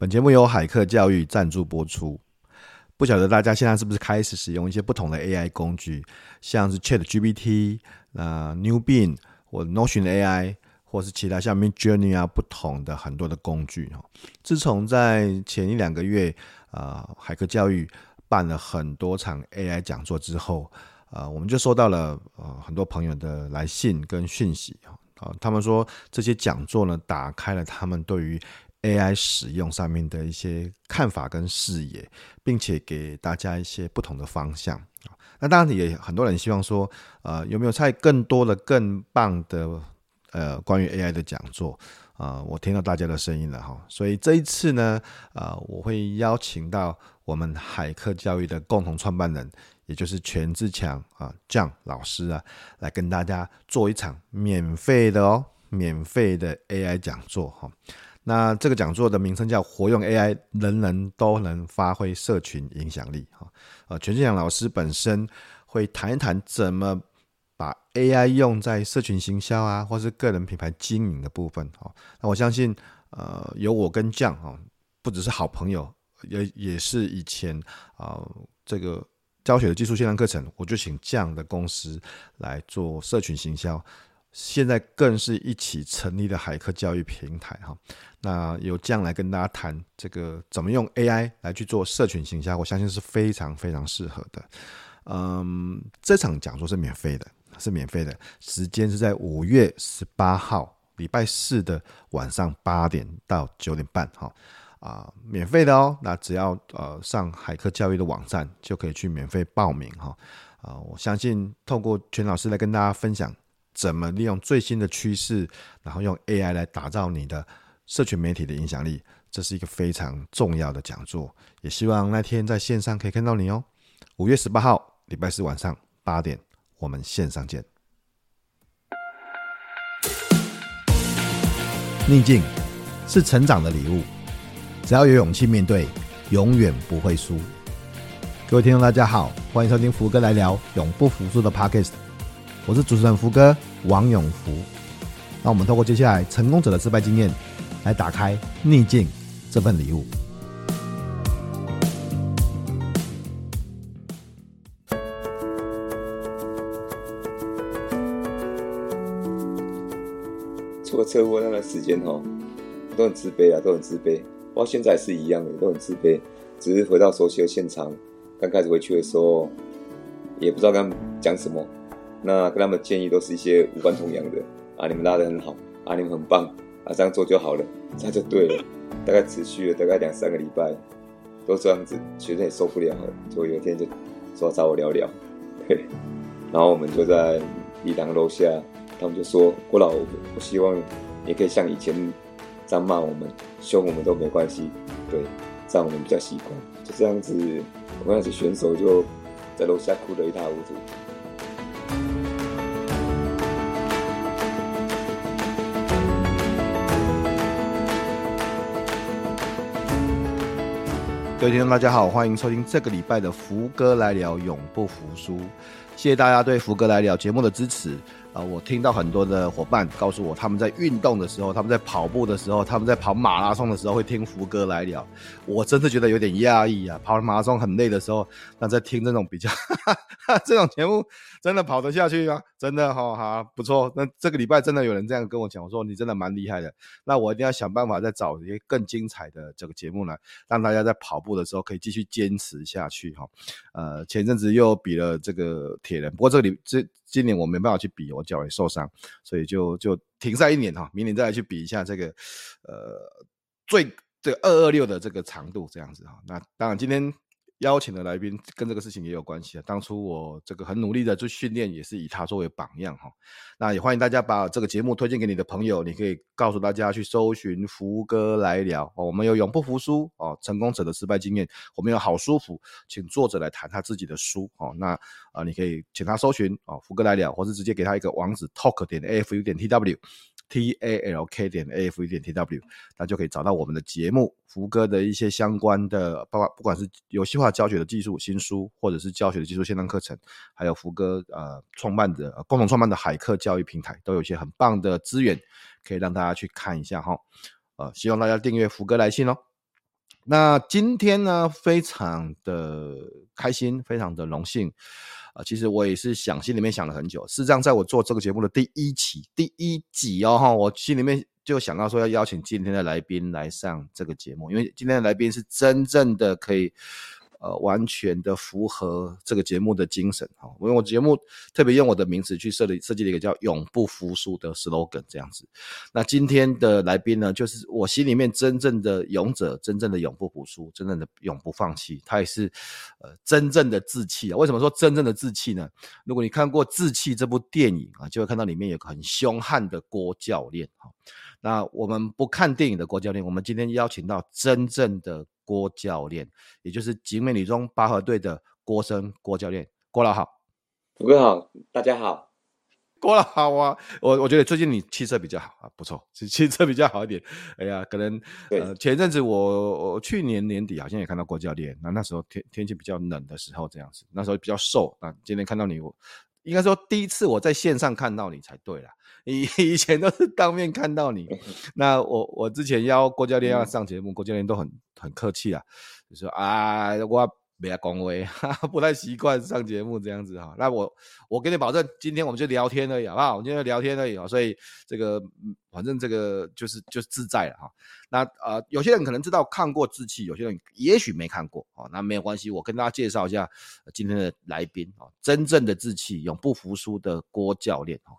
本节目由海客教育赞助播出。不晓得大家现在是不是开始使用一些不同的 AI 工具，像是 ChatGPT、呃 Newbin 或 Notion AI，或是其他像 Midjourney 啊，不同的很多的工具哈。自从在前一两个月，呃，海客教育办了很多场 AI 讲座之后，呃，我们就收到了呃很多朋友的来信跟讯息啊，他们说这些讲座呢，打开了他们对于 AI 使用上面的一些看法跟视野，并且给大家一些不同的方向。那当然也很多人希望说，呃，有没有再更多的更棒的呃关于 AI 的讲座啊、呃？我听到大家的声音了哈，所以这一次呢，呃，我会邀请到我们海客教育的共同创办人，也就是权志强啊，John 老师啊，来跟大家做一场免费的哦，免费的 AI 讲座哈。那这个讲座的名称叫“活用 AI，人人都能发挥社群影响力”哈。呃，权自强老师本身会谈一谈怎么把 AI 用在社群行销啊，或是个人品牌经营的部分哈。那我相信，呃，有我跟酱哈，不只是好朋友，也也是以前啊这个教学的技术线上课程，我就请 John 的公司来做社群行销。现在更是一起成立的海客教育平台哈，那由这样来跟大家谈这个怎么用 AI 来去做社群行销，我相信是非常非常适合的。嗯，这场讲座是免费的，是免费的，时间是在五月十八号礼拜四的晚上八点到九点半哈啊，免费的哦。那只要呃上海客教育的网站就可以去免费报名哈啊，我相信透过权老师来跟大家分享。怎么利用最新的趋势，然后用 AI 来打造你的社群媒体的影响力，这是一个非常重要的讲座。也希望那天在线上可以看到你哦。五月十八号，礼拜四晚上八点，我们线上见。逆境是成长的礼物，只要有勇气面对，永远不会输。各位听众，大家好，欢迎收听福哥来聊永不服输的 Podcast。我是主持人福哥王永福，那我们透过接下来成功者的失败经验，来打开逆境这份礼物。出了车祸那段时间哈，都很自卑啊，都很自卑，包括现在是一样的，都很自卑。只是回到熟悉的现场，刚开始回去的时候，也不知道该讲什么。那跟他们建议都是一些无关痛痒的啊，你们拉得很好啊，你们很棒啊，这样做就好了，这样就对了。大概持续了大概两三个礼拜，都这样子，学生也受不了了，就有一天就说找我聊聊，对，然后我们就在礼堂楼下，他们就说郭老，我希望你可以像以前这样骂我们、凶我们都没关系，对，这样我们比较习惯。就这样子，我们那些选手就在楼下哭得一塌糊涂。各位听众，大家好，欢迎收听这个礼拜的福哥来聊，永不服输。谢谢大家对福哥来聊节目的支持。啊，我听到很多的伙伴告诉我，他们在运动的时候，他们在跑步的时候，他们在跑马拉松的时候会听福哥来聊。我真的觉得有点压抑啊！跑马拉松很累的时候，那在听这种比较 这种节目，真的跑得下去吗？真的哈、哦、好不错。那这个礼拜真的有人这样跟我讲，我说你真的蛮厉害的。那我一定要想办法再找一些更精彩的这个节目来，让大家在跑步的时候可以继续坚持下去哈。呃，前阵子又比了这个铁人，不过这个礼这。今年我没办法去比，我脚也受伤，所以就就停赛一年哈，明年再来去比一下这个，呃，最这个二二六的这个长度这样子哈。那当然今天。邀请的来宾跟这个事情也有关系啊。当初我这个很努力的去训练，也是以他作为榜样哈。那也欢迎大家把这个节目推荐给你的朋友，你可以告诉大家去搜寻福哥来聊哦。我们有永不服输哦，成功者的失败经验，我们有好书福，请作者来谈他自己的书哦。那啊，你可以请他搜寻哦，福哥来聊，或是直接给他一个网址，talk 点 afu 点 tw。T a l k 点 a f 点 t w，那就可以找到我们的节目，福哥的一些相关的，包括不管是游戏化教学的技术新书，或者是教学的技术线上课程，还有福哥呃创办的共同创办的海客教育平台，都有一些很棒的资源，可以让大家去看一下哈。呃，希望大家订阅福哥来信哦。那今天呢，非常的开心，非常的荣幸其实我也是想，心里面想了很久。事实上，在我做这个节目的第一期、第一集哦，哈，我心里面就想到说要邀请今天的来宾来上这个节目，因为今天的来宾是真正的可以。呃，完全的符合这个节目的精神哈。因为我节目特别用我的名字去设立设计了一个叫“永不服输”的 slogan 这样子。那今天的来宾呢，就是我心里面真正的勇者，真正的永不服输，真正的永不放弃。他也是呃真正的志气啊。为什么说真正的志气呢？如果你看过《志气》这部电影啊，就会看到里面有个很凶悍的郭教练哈。那我们不看电影的郭教练，我们今天邀请到真正的。郭教练，也就是集美女中拔河队的郭生郭教练，郭老好，福哥好，大家好，郭老好啊，我我觉得最近你气色比较好啊，不错，气色比较好一点。哎呀，可能呃前一阵子我我去年年底好像也看到郭教练，那那时候天天气比较冷的时候这样子，那时候比较瘦，那今天看到你我。应该说，第一次我在线上看到你才对啦。以 以前都是当面看到你。那我我之前邀郭教练要上节目，郭教练都很很客气啊，就说啊我。不要恭维，不太习惯上节目这样子哈。那我我给你保证，今天我们就聊天而已，好不好？我们今天就聊天而已啊。所以这个反正这个就是就是自在了哈。那呃，有些人可能知道看过志气，有些人也许没看过啊。那没有关系，我跟大家介绍一下今天的来宾啊，真正的志气，永不服输的郭教练哈。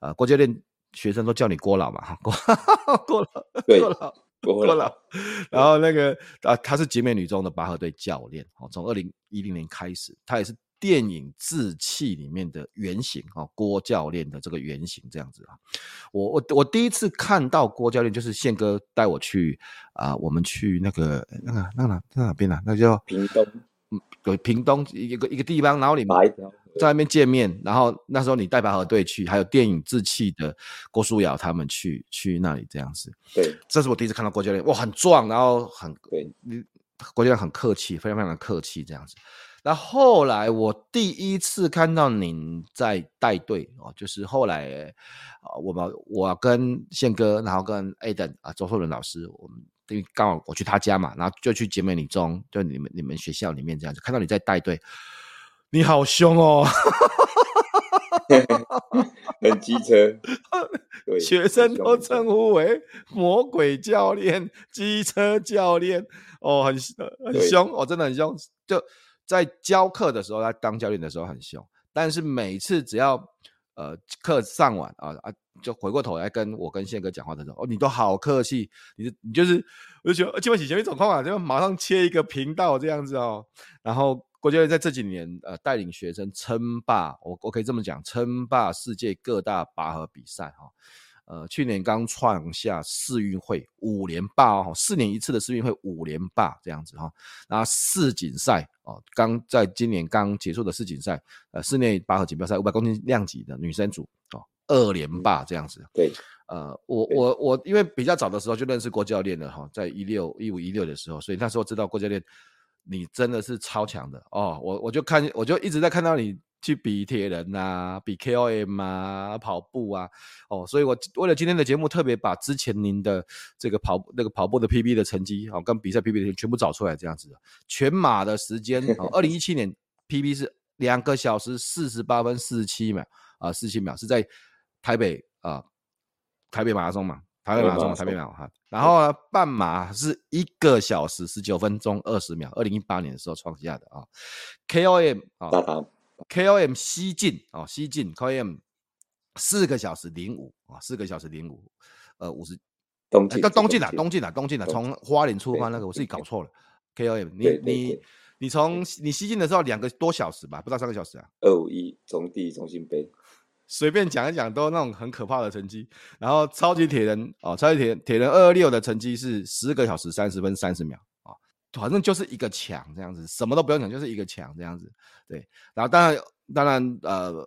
呃，郭教练学生都叫你郭老嘛哈，郭 郭老，郭老。过了，然后那个啊，他是景美女中的拔河队教练哦，从二零一零年开始，他也是电影《志气》里面的原型哦，郭教练的这个原型这样子啊。我我我第一次看到郭教练，就是宪哥带我去啊，我们去那个那个那哪那哪边啊？那叫屏东，嗯，对屏东一个一个地方，然后里面。在那边见面，然后那时候你带拔河队去，还有电影《志气》的郭书瑶他们去去那里这样子。对，这是我第一次看到郭教练，哇，很壮，然后很对，郭教练很客气，非常非常的客气这样子。那后来我第一次看到您在带队哦，就是后来啊，我们我跟宪哥，然后跟 Aden 啊周硕伦老师，我们因为刚好我去他家嘛，然后就去景美女中，就你们你们学校里面这样子，看到你在带队。你好凶哦，很机车，对，学生都称呼为魔鬼教练、机车教练。哦，很很凶哦，真的很凶。就在教课的时候，他当教练的时候很凶，但是每次只要呃课上完啊啊，就回过头来跟我跟宪哥讲话的时候，哦，你都好客气，你你就是我就觉得基本起前面走空啊，就马上切一个频道这样子哦，然后。我觉得在这几年，呃，带领学生称霸，我我可以这么讲，称霸世界各大拔河比赛哈。呃，去年刚创下世运会五连霸哦，四年一次的世运会五连霸这样子哈。然后世锦赛哦，刚在今年刚结束的世锦赛，呃，室内拔河锦标赛五百公斤量级的女生组哦，二连霸这样子。对，呃，我我我因为比较早的时候就认识郭教练了哈，在一六一五一六的时候，所以那时候知道郭教练。你真的是超强的哦！我我就看，我就一直在看到你去比铁人啊，比 KOM 啊，跑步啊，哦，所以我为了今天的节目，特别把之前您的这个跑那个跑步的 PB 的成绩，哦，跟比赛 PB 的全部找出来，这样子的。全马的时间，哦，二零一七年 PB 是两个小时四十八分四十七秒啊，四十七秒是在台北啊，台北马拉松嘛。台北马拉松，台北马哈，然后呢，半马是一个小时十九分钟二十秒，二零一八年的时候创下的啊。KOM 啊，KOM 西进啊，西进 KOM 四个小时零五啊，四个小时零五，呃，五十东进，东进啊，东进啊，东进啊，从花莲出发那个我自己搞错了，KOM，你你你从你西进的时候两个多小时吧，不到三个小时啊，二五一从第一中心杯。随便讲一讲，都那种很可怕的成绩。然后超级铁人哦，超级铁铁人二二六的成绩是十个小时三十分三十秒啊，反正就是一个强这样子，什么都不用讲，就是一个强这样子。对，然后当然当然呃，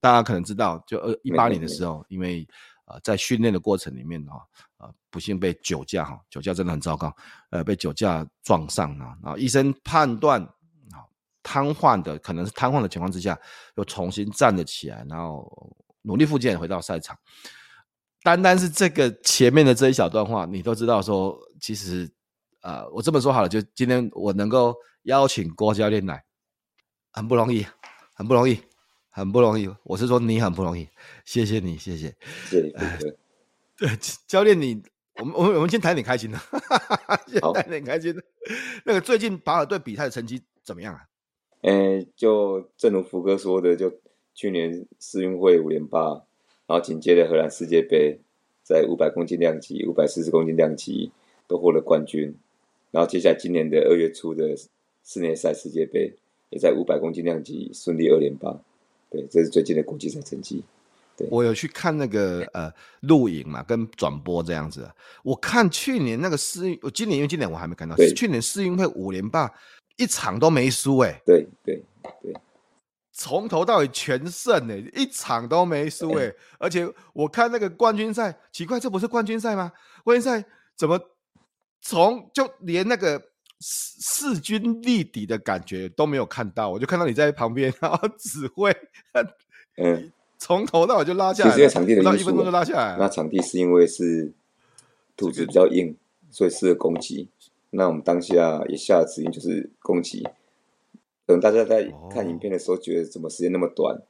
大家可能知道，就二一八年的时候，因为呃在训练的过程里面啊，呃不幸被酒驾哈，酒驾真的很糟糕，呃被酒驾撞上了，然后医生判断。瘫痪的可能是瘫痪的情况之下，又重新站了起来，然后努力复健回到赛场。单单是这个前面的这一小段话，你都知道说，其实呃，我这么说好了，就今天我能够邀请郭教练来，很不容易，很不容易，很不容易。我是说你很不容易，谢谢你，谢谢。对对对，教练你，我们我们我们先谈点开心的，先谈点开心的。那个最近保尔队比赛的成绩怎么样啊？嗯，就正如福哥说的，就去年世运会五连霸，然后紧接着荷兰世界杯，在五百公斤量级、五百四十公斤量级都获得冠军，然后接下来今年的二月初的室内赛世界杯，也在五百公斤量级顺利二连霸。对，这是最近的国际赛成绩。对，我有去看那个呃录影嘛，跟转播这样子。我看去年那个世运，我今年因为今年我还没看到，是去年世运会五连霸。一场都没输哎，对对对，从头到尾全胜哎，一场都没输哎，而且我看那个冠军赛，奇怪，这不是冠军赛吗？冠军赛怎么从就连那个势势均力敌的感觉都没有看到？我就看到你在旁边，然后指挥，嗯，从头到尾就拉下来，其实场地的因素，一分钟就拉下来。那场地是因为是土质比较硬，所以适合攻击。那我们当下也下的指令就是攻击，可能大家在看影片的时候觉得怎么时间那么短，哦、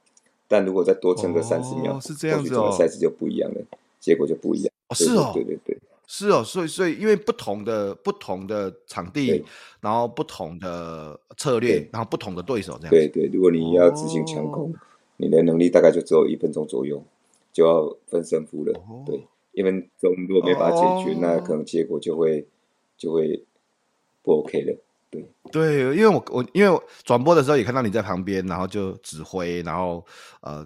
但如果再多撑个三十秒，是这样子哦，赛事就不一样了，结果就不一样。哦，是哦，对对对，是哦，所以所以因为不同的不同的场地，然后不同的策略，然后不同的对手这样。对对，如果你要执行强攻，哦、你的能力大概就只有一分钟左右，就要分胜负了。哦、对，一分钟如果没法解决，哦、那可能结果就会就会。不 OK 的，对对，因为我我因为转播的时候也看到你在旁边，然后就指挥，然后呃，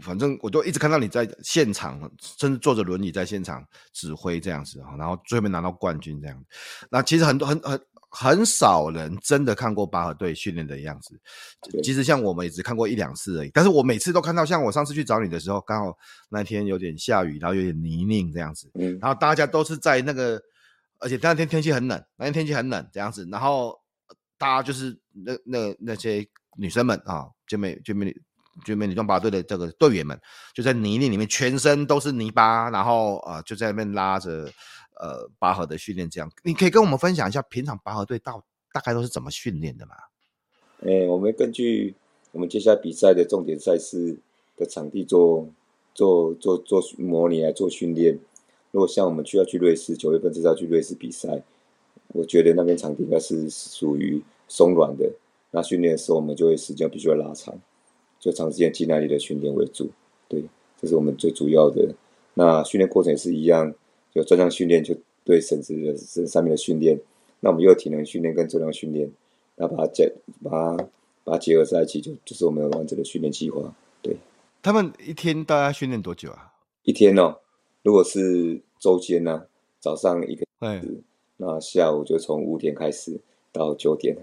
反正我就一直看到你在现场，甚至坐着轮椅在现场指挥这样子，然后最后面拿到冠军这样。那其实很多很很很少人真的看过拔河队训练的样子，其实像我们也只看过一两次而已。但是我每次都看到，像我上次去找你的时候，刚好那天有点下雨，然后有点泥泞这样子，嗯，然后大家都是在那个。而且那天天气很冷，那天天气很冷这样子，然后大家就是那那那些女生们啊，就美绝美绝美女装拔队的这个队员们，就在泥泞里面，全身都是泥巴，然后啊就在那边拉着呃拔河的训练这样。你可以跟我们分享一下平常拔河队到大概都是怎么训练的吗？哎、我们根据我们接下来比赛的重点赛事的场地做做做做模拟来做训练。如果像我们去要去瑞士，九月份至少去瑞士比赛，我觉得那边场地应该是属于松软的。那训练的时候，我们就会时间必须要拉长，就长时间肌耐力的训练为主。对，这是我们最主要的。那训练过程也是一样，有专项训练，就对绳子的这上面的训练。那我们又有体能训练跟重量训练，那把它结把它把它结合在一起，就就是我们完整的训练计划。对，他们一天大概训练多久啊？一天哦。如果是周间呢，早上一个小时，那下午就从五点开始到九点，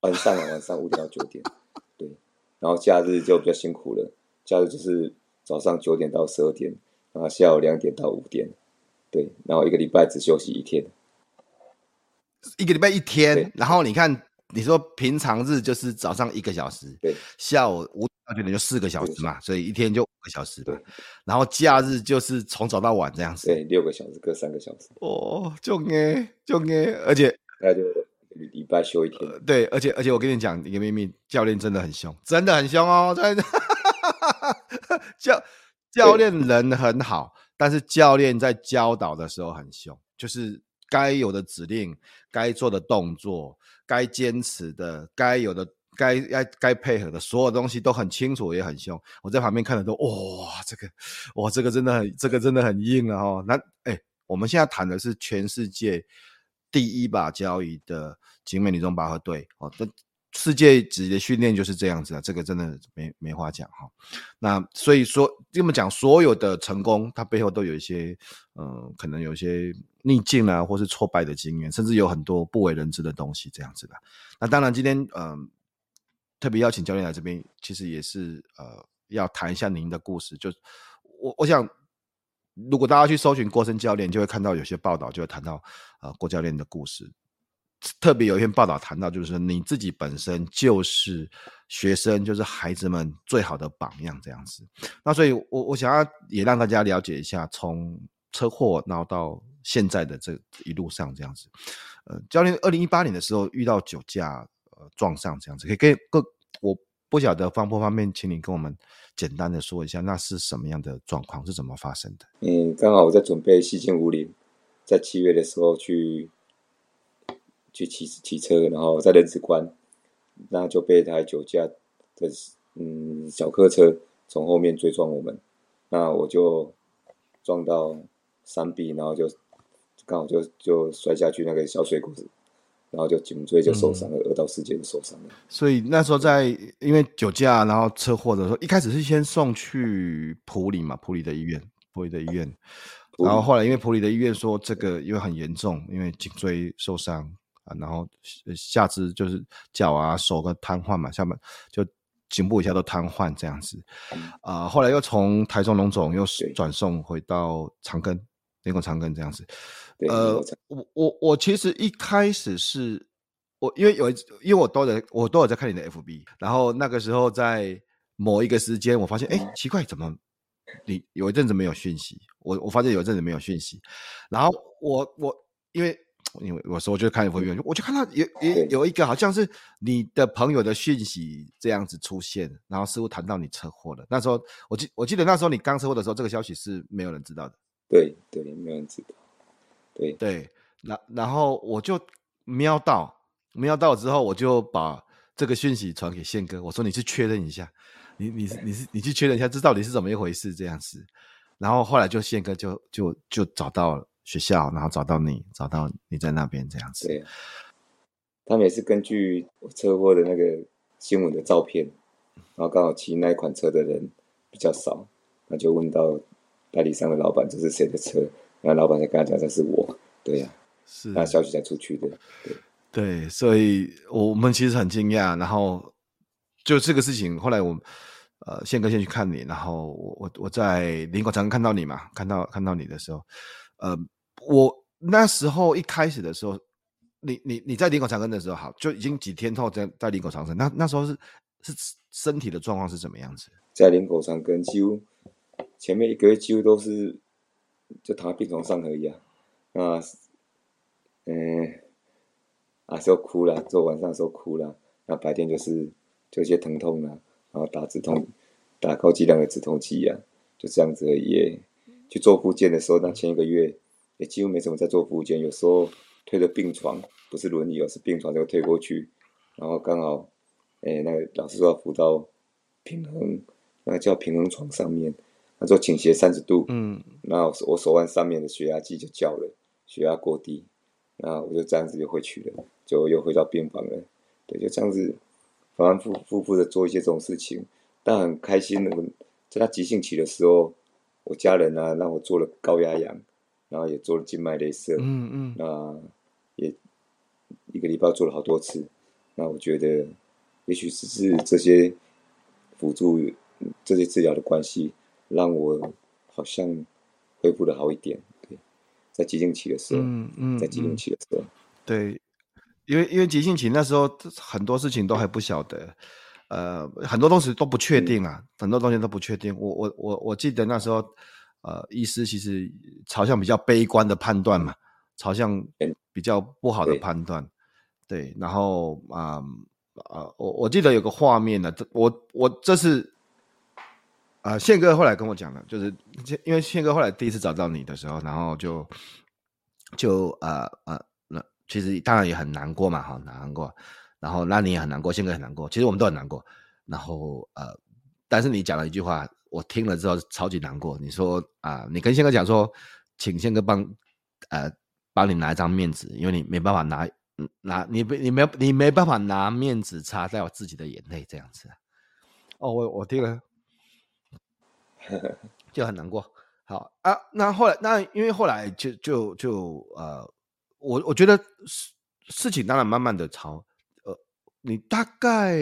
晚上晚上五点到九点，对，然后假日就比较辛苦了，假日就是早上九点到十二点，然后下午两点到五点，对，然后一个礼拜只休息一天，一个礼拜一天，然后你看，你说平常日就是早上一个小时，对，下午五。那可能就四个小时嘛，所以一天就五个小时。对，然后假日就是从早到晚这样子。对，六个小时各三个小时。哦，就哎，就哎，而且那就礼拜休一天。呃、对，而且而且我跟你讲一个秘密，教练真的很凶，真的很凶哦。真的，教教练人很好，但是教练在教导的时候很凶，就是该有的指令、该做的动作、该坚持的、该有的。该该该配合的所有东西都很清楚，也很凶。我在旁边看的都哇，这个哇，这个真的很，这个真的很硬了！哦，那哎、我们现在谈的是全世界第一把交椅的景美女中拔河队哦，这世界级的训练就是这样子啊，这个真的没没话讲哈。那所以说，这么讲，所有的成功，它背后都有一些嗯、呃，可能有一些逆境啊，或是挫败的经验，甚至有很多不为人知的东西这样子的。那当然，今天嗯。特别邀请教练来这边，其实也是呃要谈一下您的故事。就我我想，如果大家去搜寻郭森教练，就会看到有些报道，就会谈到呃郭教练的故事。特别有一篇报道谈到，就是你自己本身就是学生，就是孩子们最好的榜样这样子。那所以我，我想要也让大家了解一下，从车祸然后到现在的这一路上这样子。呃，教练，二零一八年的时候遇到酒驾，呃，撞上这样子，可以跟各我不晓得方不方便，请你跟我们简单的说一下，那是什么样的状况，是怎么发生的？嗯，刚好我在准备西进武岭，在七月的时候去去骑骑车，然后在人子关，那就被一台酒驾的嗯小客车从后面追撞我们，那我就撞到山壁，然后就刚好就就摔下去那个小水沟，然后就颈椎就受伤了，二、嗯、到四节就受伤了。所以那时候在因为酒驾，然后车祸的时候，一开始是先送去普里嘛，普里的医院，普里的医院，然后后来因为普里的医院说这个因为很严重，因为颈椎受伤啊，然后下肢就是脚啊手都瘫痪嘛，下面就颈部以下都瘫痪这样子，啊、呃，后来又从台中龙总又转送回到长庚，连口长庚这样子。呃，我我我其实一开始是我因为有一因为我都在我都有在看你的 FB，然后那个时候在某一个时间，我发现哎、欸、奇怪，怎么你有一阵子没有讯息？我我发现有一阵子没有讯息，然后我我因为因为有时候我就看 FB，我就看到有有有一个好像是你的朋友的讯息这样子出现，然后似乎谈到你车祸了。那时候我记我记得那时候你刚车祸的时候，这个消息是没有人知道的。对对，没有人知道。对对，然然后我就瞄到，瞄到之后，我就把这个讯息传给宪哥，我说你去确认一下，你你你是你去确认一下，这到底是怎么一回事这样子。然后后来就宪哥就就就找到学校，然后找到你，找到你在那边这样子。对，他们也是根据车祸的那个新闻的照片，然后刚好骑那一款车的人比较少，那就问到代理商的老板这是谁的车。那老板才跟他讲，这是我，对呀、啊，是那消息才出去的，对对，所以我们其实很惊讶，然后就这个事情，后来我呃宪哥先去看你，然后我我我在林口长庚看到你嘛，看到看到你的时候，呃，我那时候一开始的时候，你你你在林口长庚的时候，好，就已经几天后在在林口长庚，那那时候是是身体的状况是怎么样子？在林口长庚，几乎前面一个月几乎都是。就躺在病床上而已啊，那，嗯，啊，时候哭了，做晚上的时候哭了，那白天就是就一些疼痛啊，然后打止痛，打高剂量的止痛剂啊，就这样子而已。去做复健的时候，那前一个月也几乎没什么在做复健，有时候推着病床，不是轮椅，而是病床就推过去，然后刚好，哎，那个老师说要扶到平衡，那个叫平衡床上面。他说倾斜三十度，嗯，那我手腕上面的血压计就叫了，血压过低，那我就这样子就回去了，就又回到病房了。对，就这样子反反复复复的做一些这种事情，但很开心的。在他急性期的时候，我家人啊让我做了高压氧，然后也做了静脉镭射，嗯嗯，那也一个礼拜做了好多次。那我觉得，也许只是这些辅助这些治疗的关系。让我好像恢复的好一点，对，在急性期的时候，嗯嗯，在急性期的时候，对，因为因为急性期那时候很多事情都还不晓得，呃，很多东西都不确定啊，嗯、很多东西都不确定。我我我我记得那时候，呃，医师其实朝向比较悲观的判断嘛，朝向比较不好的判断，对，对，然后啊啊、我我记得有个画面呢，这我我这是。啊，宪哥后来跟我讲了，就是因为宪哥后来第一次找到你的时候，然后就就呃呃，那其实当然也很难过嘛，哈，难过。然后那你也很难过，宪哥很难过，其实我们都很难过。然后呃，但是你讲了一句话，我听了之后超级难过。你说啊、呃，你跟宪哥讲说，请宪哥帮呃帮你拿一张面纸，因为你没办法拿拿你你没你没办法拿面纸擦掉自己的眼泪这样子。哦，我我听了。就很难过。好啊，那后来那因为后来就就就呃，我我觉得事事情当然慢慢的朝呃，你大概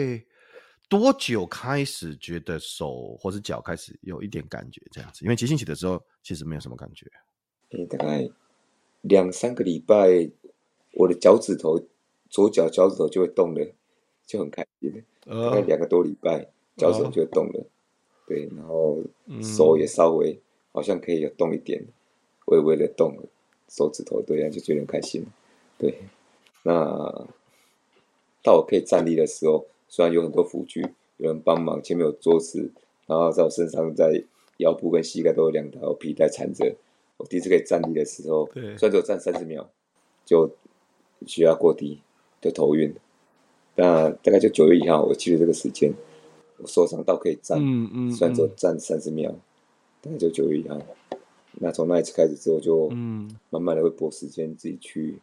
多久开始觉得手或是脚开始有一点感觉这样子？因为急性期的时候其实没有什么感觉。诶、欸，大概两三个礼拜，我的脚趾头左脚脚趾头就会动了，就很开心。大概两个多礼拜，脚趾头就会动了。对，然后手也稍微好像可以有动一点，微微的动了，手指头，对，就觉得很开心。对，那到我可以站立的时候，虽然有很多辅具，有人帮忙，前面有桌子，然后在我身上，在腰部跟膝盖都有两条皮带缠着。我第一次可以站立的时候，对，虽然只有站三十秒，就血压过低，就头晕。那大概就九月一号，我记得这个时间，我受伤到可以站，嗯嗯，虽然只有站三十秒，大概就九月一号。那从那一次开始之后，就慢慢的会拨时间自己去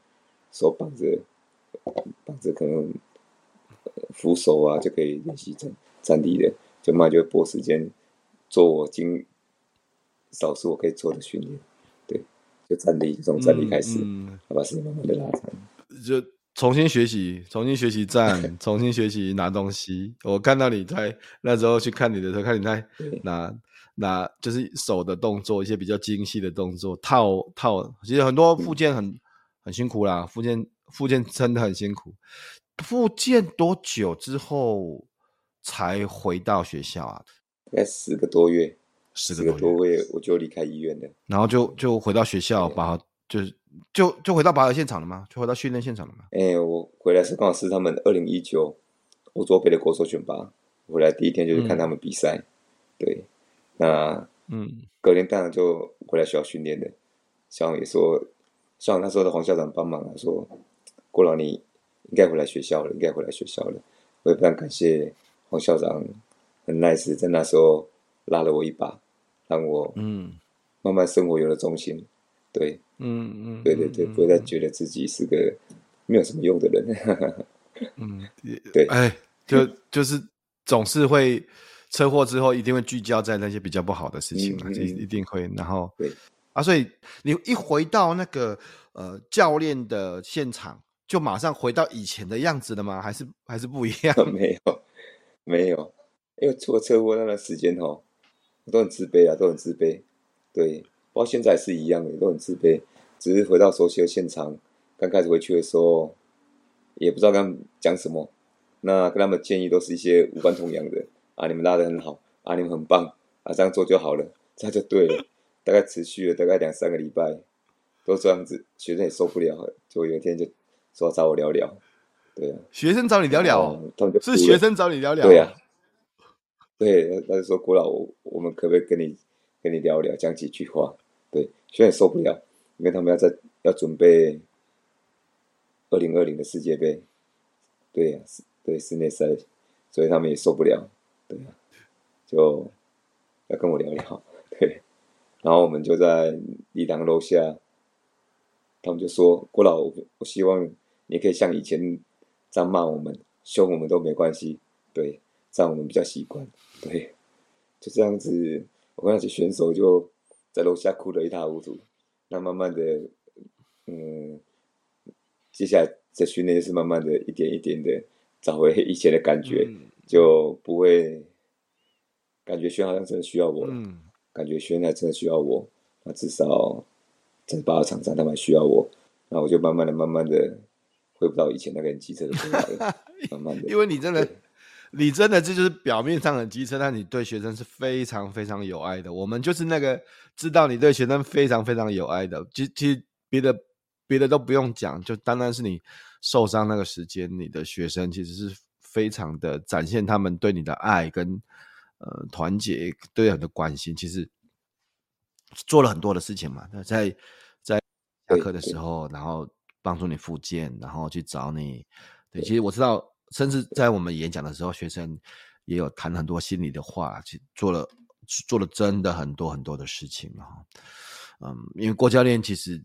手绑着，绑着可能扶手啊，就可以练习站站立的，就慢慢就会拨时间做我经少数我可以做的训练，对，就站立，从站立开始，嗯、把时间慢慢的拉长，就。重新学习，重新学习站，重新学习拿东西。我看到你在那时候去看你的时候，看你在拿拿，就是手的动作，一些比较精细的动作，套套。其实很多附件很很辛苦啦，附件附件真的很辛苦。复健多久之后才回到学校啊？大概十个多月，十个多月我就离开医院了，然后就就回到学校把。就是就就回到拔河现场了吗？就回到训练现场了吗？哎、欸，我回来是刚好是他们二零一九欧洲杯的国手选拔，回来第一天就是看他们比赛。嗯、对，那嗯，隔天当然就回来学校训练的。校长也说，校长那时候的黄校长帮忙啊，说郭老你应该回来学校了，应该回来学校了。我也非常感谢黄校长，很 nice，在那时候拉了我一把，让我嗯慢慢生活有了重心。对。嗯嗯，对对对，不会再觉得自己是个没有什么用的人。嗯，对，哎，就就是总是会车祸之后，一定会聚焦在那些比较不好的事情嘛，就一定会。然后，对啊，所以你一回到那个呃教练的现场，就马上回到以前的样子了吗？还是还是不一样？没有，没有，因为出了车祸那段时间哦，我都很自卑啊，都很自卑。对，包括现在是一样的，都很自卑。只是回到熟悉的现场，刚开始回去的时候，也不知道跟他们讲什么。那跟他们建议都是一些无关痛痒的啊，你们拉得很好啊，你们很棒啊，这样做就好了，这样就对了。大概持续了大概两三个礼拜，都这样子，学生也受不了，就有一天就说要找我聊聊。对啊，学生找你聊聊，他们就是学生找你聊聊。对呀，对，他就说郭老，我我们可不可以跟你跟你聊聊，讲几句话？对，学生受不了。因为他们要在要准备二零二零的世界杯，对呀、啊，对室内赛，所以他们也受不了，对呀、啊，就要跟我聊聊，对，然后我们就在礼堂楼下，他们就说：“郭老，我希望你可以像以前这样骂我们、凶我们都没关系，对，这样我们比较习惯，对，就这样子。”我跟那些选手就在楼下哭得一塌糊涂。那慢慢的，嗯，接下来在训练是慢慢的一点一点的找回以前的感觉，嗯、就不会感觉轩好像真的需要我，嗯、感觉轩还真的需要我，那至少在八个场上他们需要我，那我就慢慢的、慢慢的回不到以前那个很机车的了，慢慢的，因为你真的。你真的这就是表面上很机车，但你对学生是非常非常有爱的。我们就是那个知道你对学生非常非常有爱的。其其实别的别的都不用讲，就单单是你受伤那个时间，你的学生其实是非常的展现他们对你的爱跟呃团结，对很的关心。其实做了很多的事情嘛，那在在下课的时候，然后帮助你复健，然后去找你。对，其实我知道。甚至在我们演讲的时候，学生也有谈很多心里的话，去做了做了真的很多很多的事情啊。嗯，因为郭教练其实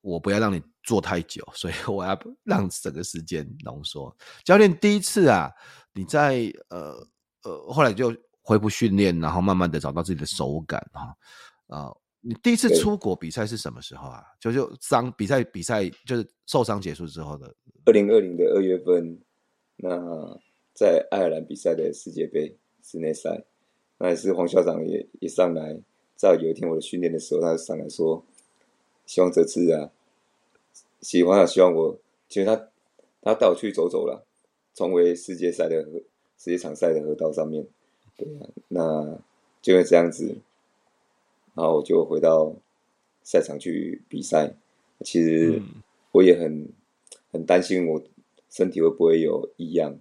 我不要让你做太久，所以我要让整个时间浓缩。教练第一次啊，你在呃呃后来就恢复训练，然后慢慢的找到自己的手感啊啊。你第一次出国比赛是什么时候啊？就就伤比赛比赛就是受伤结束之后的二零二零的二月份。那在爱尔兰比赛的世界杯室内赛，那也是黄校长也也上来。在有一天我的训练的时候，他就上来说，希望这次啊，喜欢啊，希望我，其实他他带我去走走了，重回世界赛的世界场赛的河道上面。对啊，那就会这样子，然后我就回到赛场去比赛。其实我也很很担心我身体会不会有异样，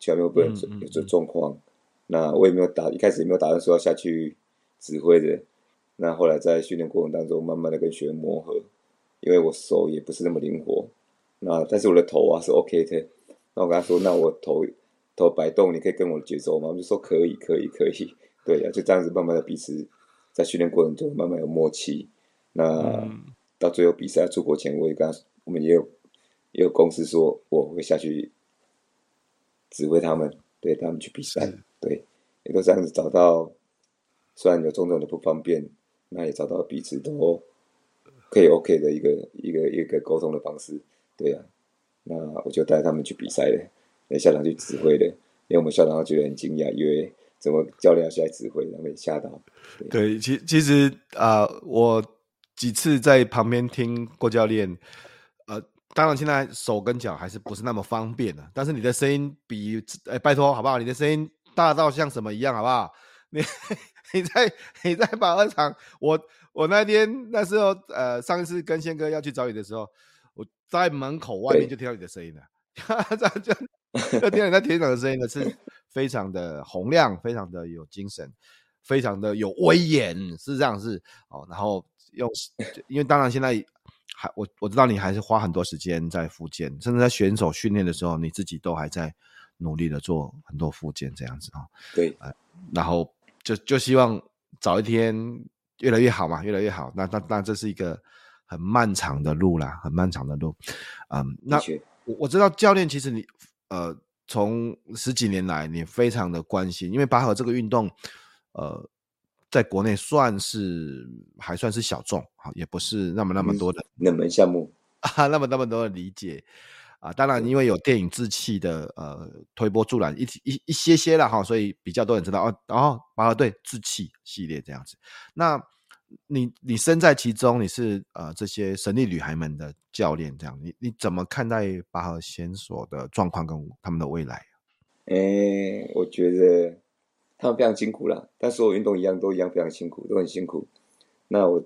全面会不会有这状况。那我也没有打，一开始也没有打算说要下去指挥的。那后来在训练过程当中，慢慢的跟学员磨合，因为我手也不是那么灵活。那但是我的头啊是 OK 的。那我跟他说，那我头头摆动，你可以跟我的节奏吗？我就说可以，可以，可以。对呀，就这样子慢慢的彼此在训练过程中慢慢有默契。那到最后比赛出国前，我也跟他，我们也有也有公司说我会下去指挥他们，对他们去比赛。对，也都这样子找到，虽然有种种的不方便，那也找到彼此都可以 OK 的一个一个一个沟通的方式。对呀、啊，那我就带他们去比赛了，那校长去指挥的，因为我们校长觉得很惊讶，因为怎么教练要下来指挥，他们也吓到。对，对，其其实啊、呃，我几次在旁边听郭教练，呃，当然现在手跟脚还是不是那么方便啊，但是你的声音比，哎，拜托好不好？你的声音。大到像什么一样，好不好？你你在你在把二场，我我那天那时候呃，上一次跟宪哥要去找你的时候，我在门口外面就听到你的声音了，这样就就听到你在田场的声音了，是非常的洪亮，非常的有精神，非常的有威严，是这样是哦。然后用，因为当然现在还我我知道你还是花很多时间在复健，甚至在选手训练的时候，你自己都还在。努力的做很多复健这样子啊，对，呃，然后就就希望早一天越来越好嘛，越来越好。那那那这是一个很漫长的路啦，很漫长的路。嗯，那我我知道教练其实你呃从十几年来你非常的关心，因为拔河这个运动呃在国内算是还算是小众，哈，也不是那么那么多的冷门项目啊，那么那么多的理解。啊，当然，因为有电影志气的呃推波助澜，一一一些些了哈，所以比较多人知道哦。然后拔河队志气系列这样子，那你你身在其中，你是呃这些神力女孩们的教练，这样你你怎么看待拔河选手的状况跟他们的未来？哎、我觉得他们非常辛苦啦，但所有运动一样都一样非常辛苦，都很辛苦。那我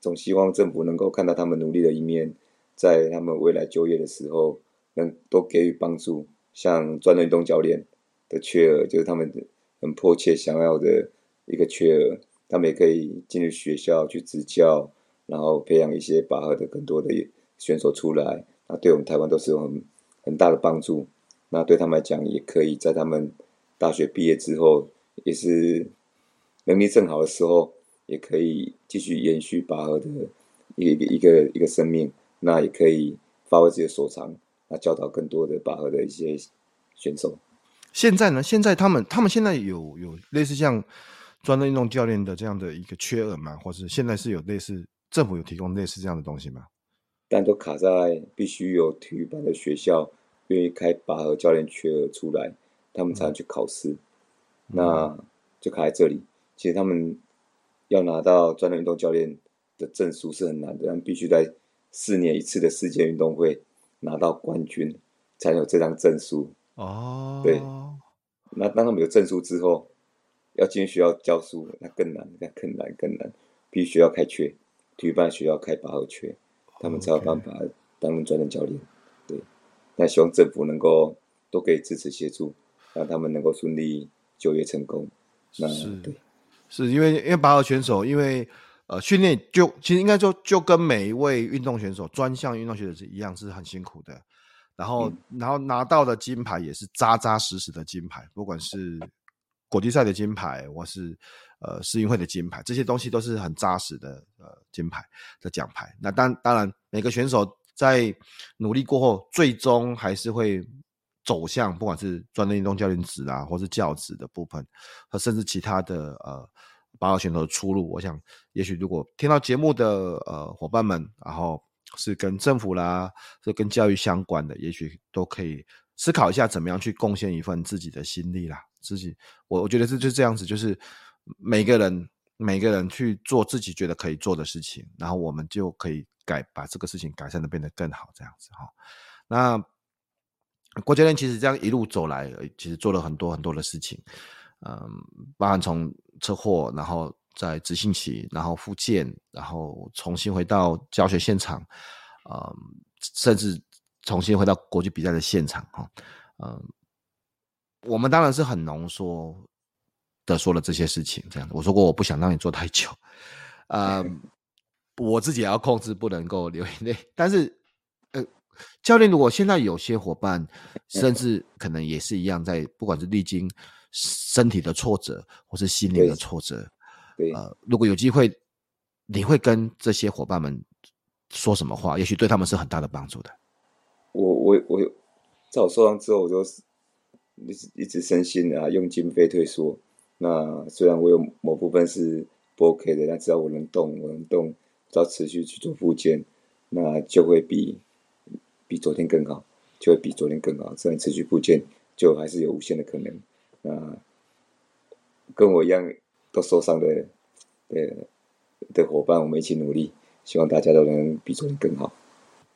总希望政府能够看到他们努力的一面。在他们未来就业的时候，能多给予帮助。像专任运动教练的缺额，就是他们很迫切想要的一个缺额。他们也可以进入学校去执教，然后培养一些拔河的更多的选手出来。那对我们台湾都是有很很大的帮助。那对他们来讲，也可以在他们大学毕业之后，也是能力正好的时候，也可以继续延续拔河的一个一个一个一个生命。那也可以发挥自己的所长，那教导更多的拔河的一些选手。现在呢？现在他们他们现在有有类似像专业运动教练的这样的一个缺额吗？或是现在是有类似政府有提供类似这样的东西吗？但都卡在必须有体育班的学校愿意开拔河教练缺额出来，他们才能去考试。嗯、那就卡在这里。其实他们要拿到专业运动教练的证书是很难的，他们必须在。四年一次的世界运动会拿到冠军，才有这张证书哦。对，那当他们有证书之后，要进学校教书，那更难，那更难，更难。必须要开缺，体育班学校开八号缺，他们才有办法担任专任教练。对，那希望政府能够多给支持协助，让他们能够顺利就业成功。那是对，是因为因为拔河选手因为。呃，训练就其实应该说就跟每一位运动选手、专项运动选手是一样，是很辛苦的。然后，嗯、然后拿到的金牌也是扎扎实实的金牌，不管是国际赛的金牌，或是呃世运会的金牌，这些东西都是很扎实的呃金牌的奖牌。那当当然，每个选手在努力过后，最终还是会走向不管是专业运动教练职啊，或是教职的部分，和甚至其他的呃。拔河选手的出路，我想，也许如果听到节目的呃伙伴们，然后是跟政府啦，是跟教育相关的，也许都可以思考一下，怎么样去贡献一份自己的心力啦。自己，我我觉得是就这样子，就是每个人每个人去做自己觉得可以做的事情，然后我们就可以改把这个事情改善的变得更好，这样子哈。那郭教练其实这样一路走来，其实做了很多很多的事情。嗯，包含从车祸，然后在执行期，然后复健，然后重新回到教学现场，嗯，甚至重新回到国际比赛的现场哈，嗯、呃，我们当然是很浓缩的说了这些事情，这样我说过我不想让你做太久，呃，我自己也要控制不能够流眼泪，但是呃，教练如果现在有些伙伴，甚至可能也是一样，在不管是历经。身体的挫折，或是心灵的挫折，对，呃，如果有机会，你会跟这些伙伴们说什么话？也许对他们是很大的帮助的。我我我，在我受伤之后，我就是一直一直身心啊，用进废退缩。那虽然我有某部分是不 OK 的，但只要我能动，我能动，只要持续去做复健，那就会比比昨天更好，就会比昨天更好。只要持续复健，就还是有无限的可能。啊，跟我一样都受伤的的的伙伴，我们一起努力，希望大家都能比昨天更好。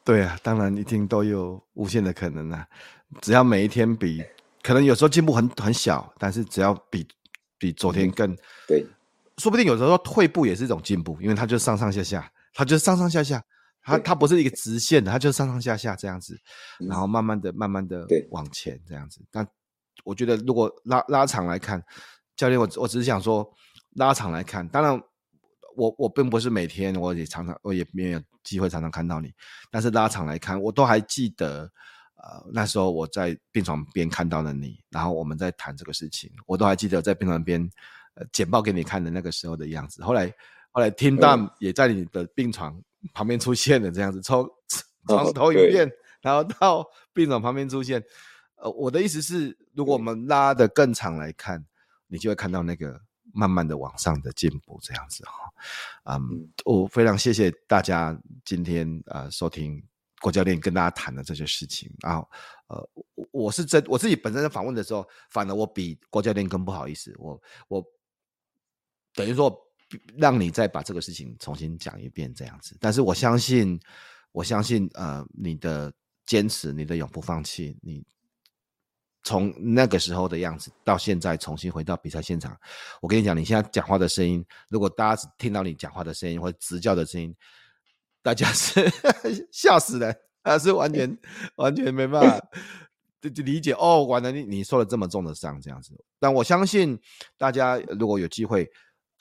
对啊，当然一定都有无限的可能啊！只要每一天比，可能有时候进步很很小，但是只要比比昨天更，对，说不定有时候退步也是一种进步，因为它就上上下下，它就上上下下，它它不是一个直线的，它就上上下下这样子，然后慢慢的、慢慢的往前这样子，但。我觉得，如果拉拉长来看，教练，我我只是想说，拉长来看，当然我，我我并不是每天，我也常常，我也没有机会常常看到你，但是拉长来看，我都还记得，呃，那时候我在病床边看到了你，然后我们在谈这个事情，我都还记得在病床边，呃，简报给你看的那个时候的样子。后来，后来听到也在你的病床旁边出现了，这样子，从 从头一遍，然后到病床旁边出现。呃，我的意思是，如果我们拉的更长来看，你就会看到那个慢慢的往上的进步，这样子哈。嗯，我非常谢谢大家今天呃收听郭教练跟大家谈的这些事情。然后呃，我是真我自己本身在访问的时候，反而我比郭教练更不好意思，我我等于说让你再把这个事情重新讲一遍这样子。但是我相信，我相信呃你的坚持，你的永不放弃，你。从那个时候的样子到现在重新回到比赛现场，我跟你讲，你现在讲话的声音，如果大家只听到你讲话的声音或直叫的声音，大家是 吓死人，啊，是完全完全没办法就理解哦，完了你你受了这么重的伤这样子，但我相信大家如果有机会。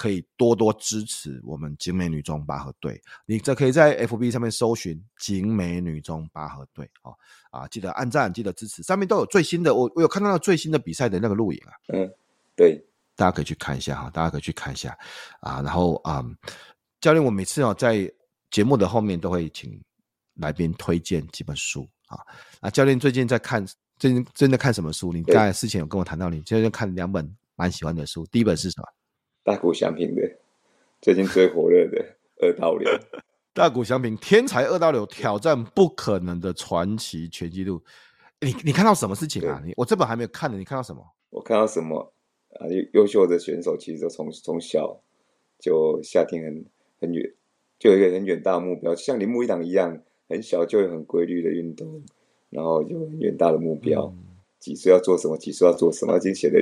可以多多支持我们景美女中拔河队，你这可以在 FB 上面搜寻景美女中拔河队哦啊，记得按赞，记得支持，上面都有最新的，我我有看到最新的比赛的那个录影啊，嗯，对，大家可以去看一下哈，大家可以去看一下啊，然后啊、嗯，教练，我每次哦在节目的后面都会请来宾推荐几本书啊，啊，教练最近在看，最近真的看什么书？你刚才事前有跟我谈到你最近看两本蛮喜欢的书，第一本是什么？大谷翔平的 最近最火热的二刀流，大谷翔平天才二刀流挑战不可能的传奇全纪录。你你看到什么事情啊？你我这本还没有看呢，你看到什么？我看到什么啊？优秀的选手其实都从从小就下定很很远，就有一个很远大的目标，像铃木一朗一样，很小就有很规律的运动，然后有很远大的目标，嗯、几岁要做什么，几岁要做什么，已经写的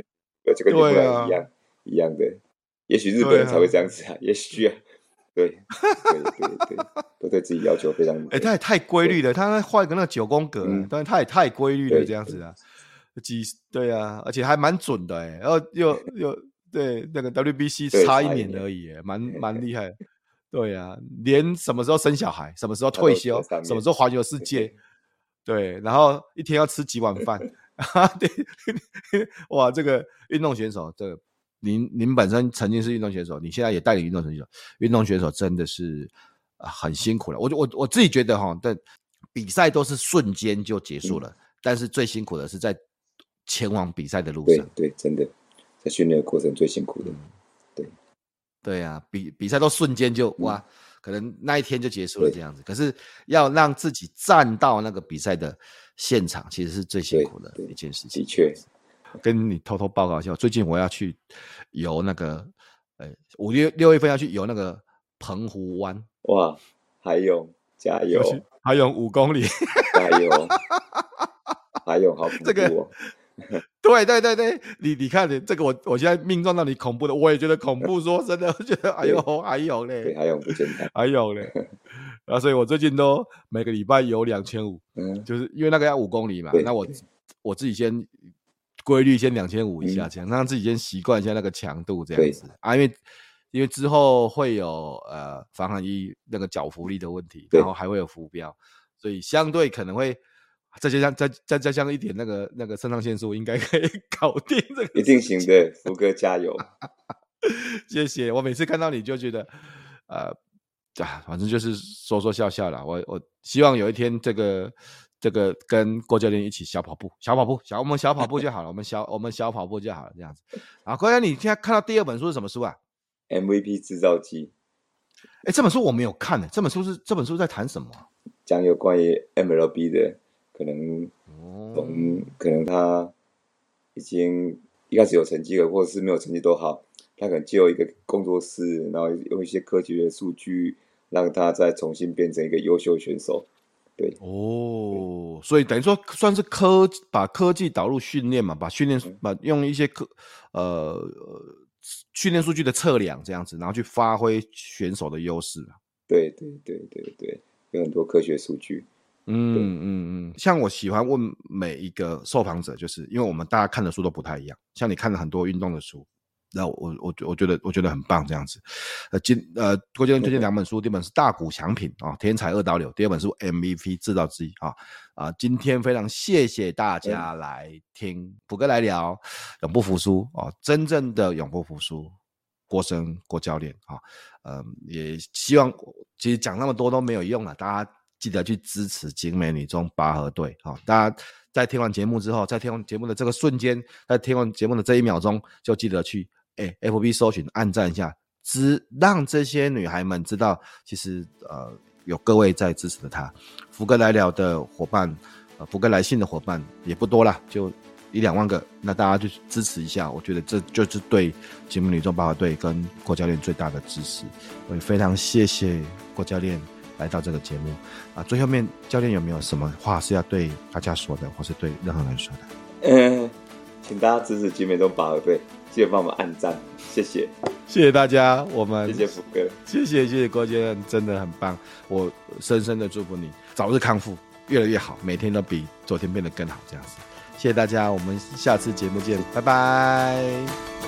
就跟铃木一样一样、啊、一样的。也许日本人才会这样子啊，啊也许啊，对，对对对，都对自己要求非常。哎、欸，他也太规律了，他画一个那个九宫格，嗯、但是他也太规律了，这样子啊，几对啊，而且还蛮准的哎，然后又 又对那个 WBC 差一年而已，蛮蛮厉害。对啊，连什么时候生小孩，什么时候退休，什么时候环游世界，对，然后一天要吃几碗饭啊？对，哇，这个运动选手这个。您您本身曾经是运动选手，你现在也带领运动选手。运动选手真的是很辛苦了。我我我自己觉得哈，但比赛都是瞬间就结束了，嗯，但是最辛苦的是在前往比赛的路上。对，对，真的在训练的过程最辛苦的。对，对啊，比比赛都瞬间就哇，可能那一天就结束了这样子。可是要让自己站到那个比赛的现场，其实是最辛苦的一件事情。的确。跟你偷偷报告一下，最近我要去游那个，呃，五月六月份要去游那个澎湖湾。哇，还有加油，还有五公里，加油，还有好恐怖哦。这个，对对对对，你你看，你这个我我现在命中到你恐怖的，我也觉得恐怖。说真的，我觉得哎呦，还有嘞，还有不简单，还有嘞。啊，所以我最近都每个礼拜游两千五，嗯，就是因为那个要五公里嘛，那我我自己先规律先两千五以下，这样让自己先习惯一下那个强度这样子啊，因为因为之后会有呃防寒衣那个脚浮力的问题，然后还会有浮标，所以相对可能会。再加上再再加上一点那个那个肾上腺素，应该可以 搞定这个。一定行的，福哥加油！谢谢。我每次看到你就觉得，呃，啊，反正就是说说笑笑啦。我我希望有一天这个这个跟郭教练一起小跑步，小跑步，小我们小跑步就好了。我们小我们小跑步就好了，这样子。啊，郭教练，你现在看到第二本书是什么书啊？MVP 制造机。哎，这本书我没有看呢。这本书是这本书在谈什么？讲有关于 MLB 的。可能懂可能他已经一开始有成绩了，或者是没有成绩都好，他可能就一个工作室，然后用一些科学的数据，让他再重新变成一个优秀选手。对哦，所以等于说算是科把科技导入训练嘛，把训练把用一些科呃训练数据的测量这样子，然后去发挥选手的优势。对对对对对，有很多科学数据。嗯嗯嗯，像我喜欢问每一个受访者，就是因为我们大家看的书都不太一样。像你看了很多运动的书，那我我我觉得我觉得很棒这样子。呃，今呃郭教练推荐两本书，第一本是《大股强品》啊，天才二刀流；第二本是《MVP 制造机》啊啊。今天非常谢谢大家来听普哥来聊，永不服输啊，真正的永不服输，郭生郭教练啊，嗯，也希望其实讲那么多都没有用了，大家。记得去支持景美女中拔河队，啊，大家在听完节目之后，在听完节目的这个瞬间，在听完节目的这一秒钟，就记得去哎，FB 搜寻，按赞一下，支让这些女孩们知道，其实呃有各位在支持着她。福哥来聊的伙伴，呃，福哥来信的伙伴也不多啦，就一两万个，那大家就支持一下，我觉得这就是对节目女中爸爸队跟郭教练最大的支持。我也非常谢谢郭教练。来到这个节目啊，最后面教练有没有什么话是要对大家说的，或是对任何人说的？嗯，请大家支持集美中拔河队，记得帮我们按赞，谢谢，谢谢大家，我们谢谢福哥，谢谢谢谢郭先生，真的很棒，我深深的祝福你早日康复，越来越好，每天都比昨天变得更好，这样子，谢谢大家，我们下次节目见，拜拜。